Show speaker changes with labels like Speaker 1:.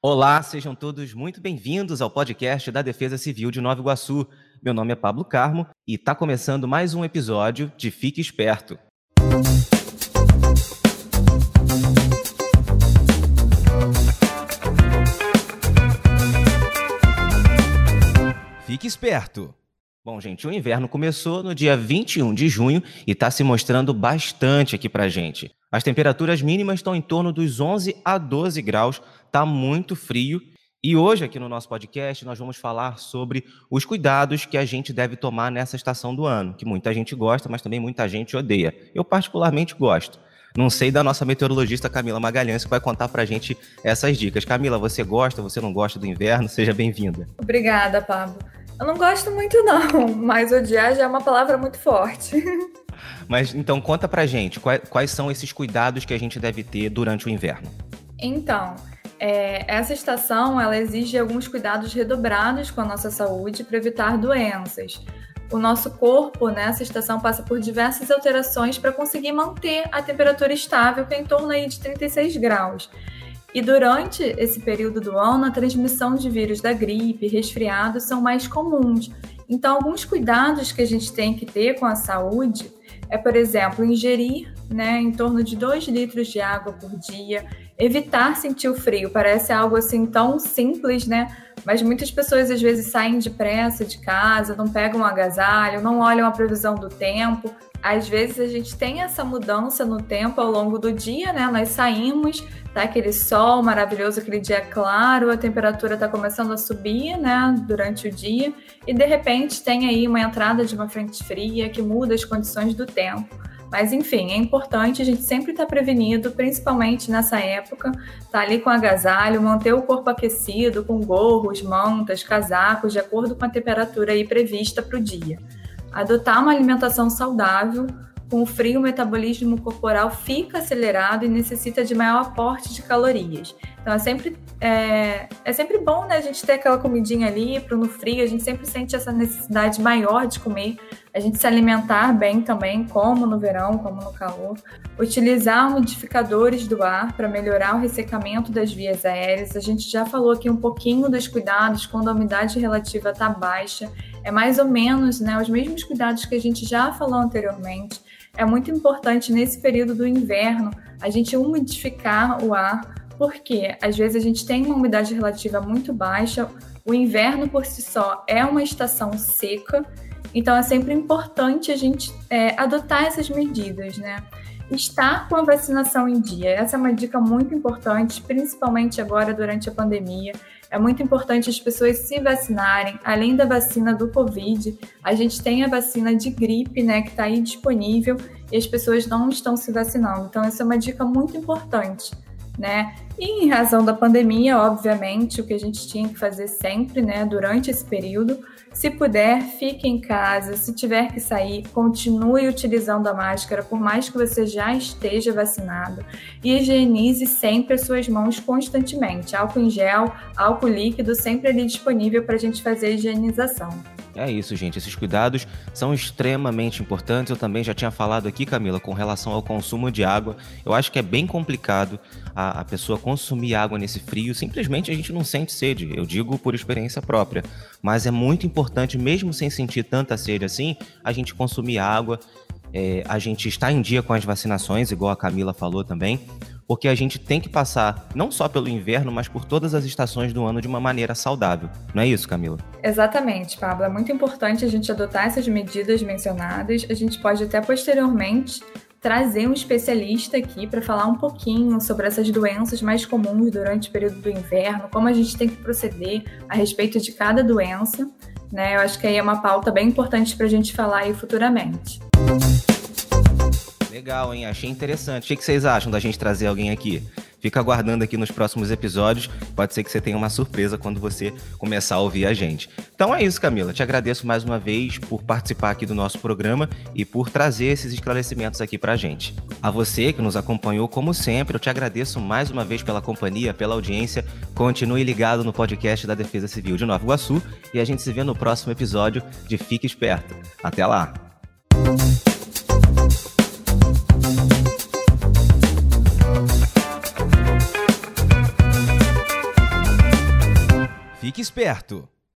Speaker 1: Olá, sejam todos muito bem-vindos ao podcast da Defesa Civil de Nova Iguaçu. Meu nome é Pablo Carmo e está começando mais um episódio de Fique Esperto. Fique esperto! Bom, gente, o inverno começou no dia 21 de junho e está se mostrando bastante aqui para gente. As temperaturas mínimas estão em torno dos 11 a 12 graus, tá muito frio. E hoje, aqui no nosso podcast, nós vamos falar sobre os cuidados que a gente deve tomar nessa estação do ano, que muita gente gosta, mas também muita gente odeia. Eu, particularmente, gosto. Não sei da nossa meteorologista Camila Magalhães, que vai contar para a gente essas dicas. Camila, você gosta, você não gosta do inverno? Seja bem-vinda.
Speaker 2: Obrigada, Pablo. Eu não gosto muito, não, mas odiar já é uma palavra muito forte.
Speaker 1: Mas então conta pra gente, quais, quais são esses cuidados que a gente deve ter durante o inverno?
Speaker 2: Então, é, essa estação ela exige alguns cuidados redobrados com a nossa saúde para evitar doenças. O nosso corpo nessa estação passa por diversas alterações para conseguir manter a temperatura estável, que é em torno aí de 36 graus. E durante esse período do ano, a transmissão de vírus da gripe, resfriados são mais comuns. Então, alguns cuidados que a gente tem que ter com a saúde é, por exemplo, ingerir né, em torno de 2 litros de água por dia, evitar sentir o frio. Parece algo assim tão simples, né? Mas muitas pessoas às vezes saem depressa de casa, não pegam um agasalho, não olham a previsão do tempo. Às vezes a gente tem essa mudança no tempo ao longo do dia, né? Nós saímos, tá aquele sol maravilhoso, aquele dia claro, a temperatura está começando a subir, né, durante o dia, e de repente tem aí uma entrada de uma frente fria que muda as condições do tempo. Mas enfim, é importante a gente sempre estar tá prevenido, principalmente nessa época, tá ali com agasalho, manter o corpo aquecido, com gorros, mantas, casacos, de acordo com a temperatura aí prevista para o dia. Adotar uma alimentação saudável, com o frio, o metabolismo corporal fica acelerado e necessita de maior aporte de calorias. Então é sempre, é, é sempre bom né, a gente ter aquela comidinha ali para no frio, a gente sempre sente essa necessidade maior de comer, a gente se alimentar bem também, como no verão, como no calor. Utilizar modificadores do ar para melhorar o ressecamento das vias aéreas. A gente já falou aqui um pouquinho dos cuidados quando a umidade relativa está baixa. É mais ou menos né, os mesmos cuidados que a gente já falou anteriormente é muito importante nesse período do inverno a gente umidificar o ar, porque às vezes a gente tem uma umidade relativa muito baixa, o inverno por si só é uma estação seca, então é sempre importante a gente é, adotar essas medidas, né? Estar com a vacinação em dia, essa é uma dica muito importante, principalmente agora durante a pandemia. É muito importante as pessoas se vacinarem. Além da vacina do Covid, a gente tem a vacina de gripe, né, que está aí disponível e as pessoas não estão se vacinando. Então, essa é uma dica muito importante, né? E em razão da pandemia, obviamente, o que a gente tinha que fazer sempre, né, durante esse período, se puder, fique em casa. Se tiver que sair, continue utilizando a máscara, por mais que você já esteja vacinado. E higienize sempre as suas mãos constantemente. Álcool em gel, álcool líquido, sempre ali disponível para a gente fazer a higienização.
Speaker 1: É isso, gente. Esses cuidados são extremamente importantes. Eu também já tinha falado aqui, Camila, com relação ao consumo de água. Eu acho que é bem complicado a, a pessoa consumir água nesse frio. Simplesmente a gente não sente sede. Eu digo por experiência própria. Mas é muito importante, mesmo sem sentir tanta sede assim, a gente consumir água. É, a gente está em dia com as vacinações, igual a Camila falou também porque a gente tem que passar não só pelo inverno, mas por todas as estações do ano de uma maneira saudável. Não é isso, Camila?
Speaker 2: Exatamente, Pablo. É muito importante a gente adotar essas medidas mencionadas. A gente pode até posteriormente trazer um especialista aqui para falar um pouquinho sobre essas doenças mais comuns durante o período do inverno, como a gente tem que proceder a respeito de cada doença. Né? Eu acho que aí é uma pauta bem importante para a gente falar aí futuramente.
Speaker 1: Legal, hein? Achei interessante. O que vocês acham da gente trazer alguém aqui? Fica aguardando aqui nos próximos episódios. Pode ser que você tenha uma surpresa quando você começar a ouvir a gente. Então é isso, Camila. Te agradeço mais uma vez por participar aqui do nosso programa e por trazer esses esclarecimentos aqui pra gente. A você que nos acompanhou, como sempre, eu te agradeço mais uma vez pela companhia, pela audiência. Continue ligado no podcast da Defesa Civil de Nova Iguaçu e a gente se vê no próximo episódio de Fique Esperto. Até lá! Fique esperto!